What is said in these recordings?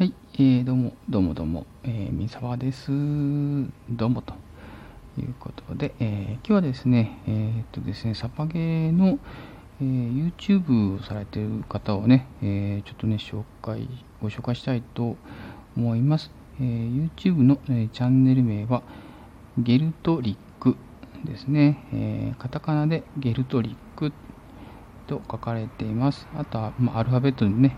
はい、えー、どうも、どうもどうも、えー、三沢です。どうもということで、えー、今日はですね、えー、っとですね、サパゲーの、えー、YouTube をされている方をね、えー、ちょっとね、紹介、ご紹介したいと思います。えー、YouTube の、えー、チャンネル名は、ゲルトリックですね、えー、カタカナでゲルトリックと書かれています。あとは、まあ、アルファベットでね、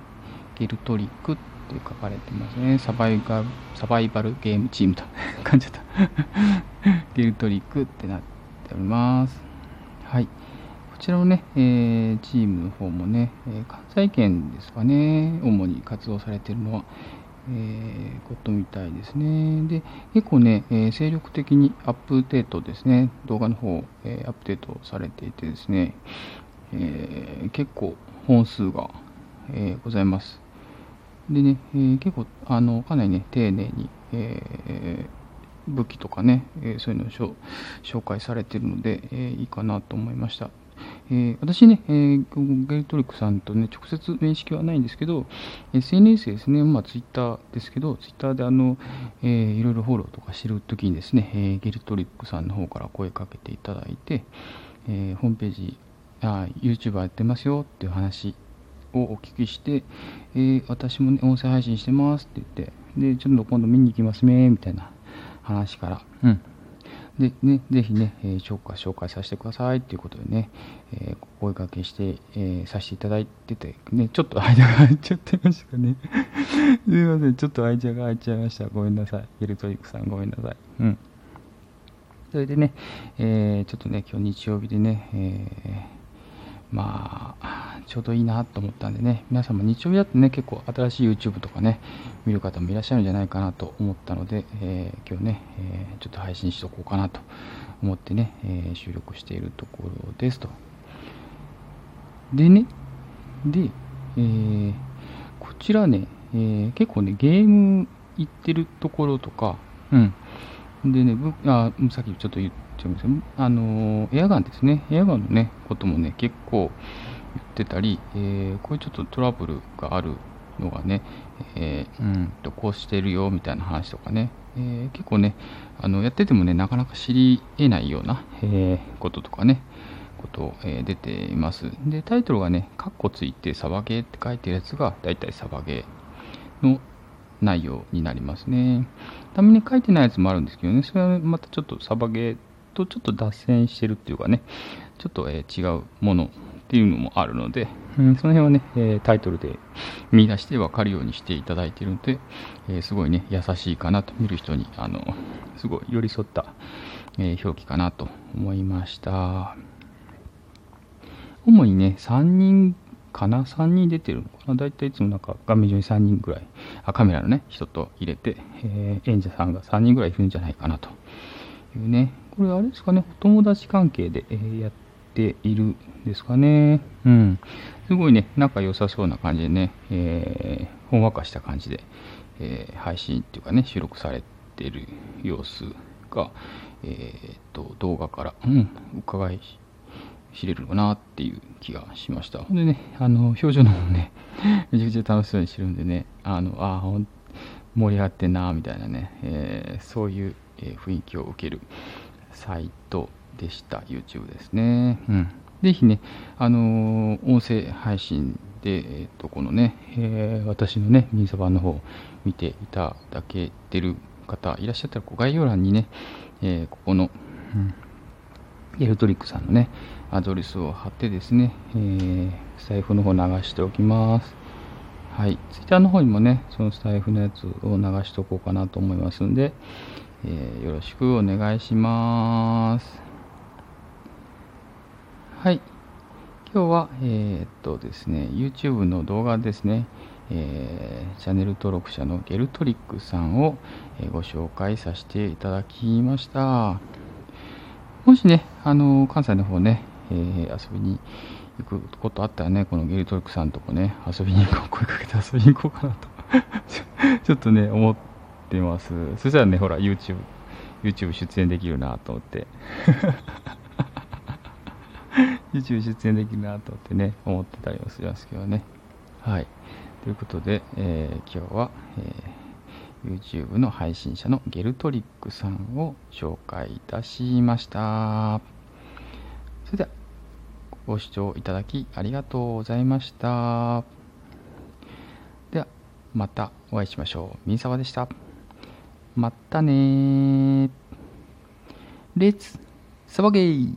ゲルトリックってって書かれてますね。サバイバサバイバルゲームチームと感 じた。ゲルトリックってなっております。はい。こちらのね、えー、チームの方もね、え、関西圏ですかね、主に活動されてるのは、えー、ことみたいですね。で、結構ね、えー、精力的にアップデートですね、動画の方、えー、アップデートされていてですね、え結構本数が、えございます。でね、えー、結構、あの、かなりね、丁寧に、えー、武器とかね、えー、そういうのを紹介されているので、えー、いいかなと思いました。えー、私ね、えー、ゲルトリックさんとね、直接面識はないんですけど、SNS ですね、まあ、ツイッターですけど、ツイッターであの、えー、いろいろフォローとか知るときにですね、えー、ゲルトリックさんの方から声かけていただいて、えー、ホームページ、あ YouTuber やってますよっていう話をお聞きして、えー、私もね、音声配信してますって言って、で、ちょっと今度見に行きますね、みたいな話から、うん。で、ね、ぜひね、えー、紹介、紹介させてくださいっていうことでね、えー、声かけして、えー、させていただいてて、ね、ちょっと間が空いちゃってましたかね。すいません、ちょっと間が空いちゃいました。ごめんなさい。ゲルトリックさん、ごめんなさい。うん。それでね、えー、ちょっとね、今日日曜日でね、えーまあ、ちょうどいいなと思ったんでね、皆さんも日曜日だってね、結構新しい YouTube とかね、見る方もいらっしゃるんじゃないかなと思ったので、えー、今日ね、えー、ちょっと配信しとこうかなと思ってね、えー、収録しているところですと。でね、で、え、こちらね、え、結構ね、ゲーム行ってるところとか、うん。でね、あさっきちょっと言っちゃいますあのエアガンですね。エアガンのね、こともね、結構言ってたり、えー、こういうちょっとトラブルがあるのがね、えー、うんと、こうしてるよみたいな話とかね、えー、結構ね、あのやっててもね、なかなか知り得ないような、えー、こととかね、こと、えー、出ています。で、タイトルがね、カッコついてサバゲーって書いてるやつが、だいたいサバゲーの内容になりますね。たまに書いてないやつもあるんですけどね、それはまたちょっとサバゲーとちょっと脱線してるっていうかね、ちょっと、えー、違うものっていうのもあるので、うん、その辺はね、えー、タイトルで見出して分かるようにしていただいているので、えー、すごいね、優しいかなと、見る人に、あの、すごい寄り添った、え表記かなと思いました。主にね、3人かな ?3 人出てるのかな？だいたいいつもなんか画面上に3人ぐらい、あカメラのね、人と入れて、えー、演者さんが3人ぐらいいるんじゃないかなと。いうね、これあれですかね、お友達関係で、えー、やっているんですかね。うん。すごいね、仲良さそうな感じでね、えー、ほんわかした感じで、えー、配信っていうかね、収録されている様子が、え、っと、動画から、うん、伺い知れるかなっていう気がしました。ほんでね、あの、表情の方もね、めちゃくちゃ楽しそうにしてるんでね、あの、あほん、盛り上がってんな、みたいなね、えー、そういう、え雰囲気を受けるサイトでした。YouTube ですね。うん。ぜひね、あのー、音声配信で、えっ、ー、と、このね、えー、私のね、ミンサ版の方を見ていただけてる方いらっしゃったら、概要欄にね、えここの、うん、エルトリックさんのね、アドレスを貼ってですね、えー、スタイフの方流しておきます。はい。ツイッターの方にもね、そのスタイフのやつを流しておこうかなと思いますんで、えー、よろしくお願いします。はい。今日は、えー、っとですね、YouTube の動画ですね、えー、チャンネル登録者のゲルトリックさんを、えご紹介させていただきました。もしね、あの関西の方ね、えー、遊びに行くことあったらね、このゲルトリックさんとこね、遊びに行こう、声かけて遊びに行こうかなと ちょっとね、思ってます。そしたらね、ほら、YouTube、YouTube 出演できるなと思って。YouTube 出演できるなと思ってね、思ってたりもしますけどね。はい。ということで、えー、今日は、えー、YouTube の配信者のゲルトリックさんを紹介いたしました。それでは、ご視聴いただきありがとうございました。では、またお会いしましょう。みんさわでした。またねレッツサバゲー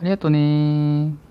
ありがとうね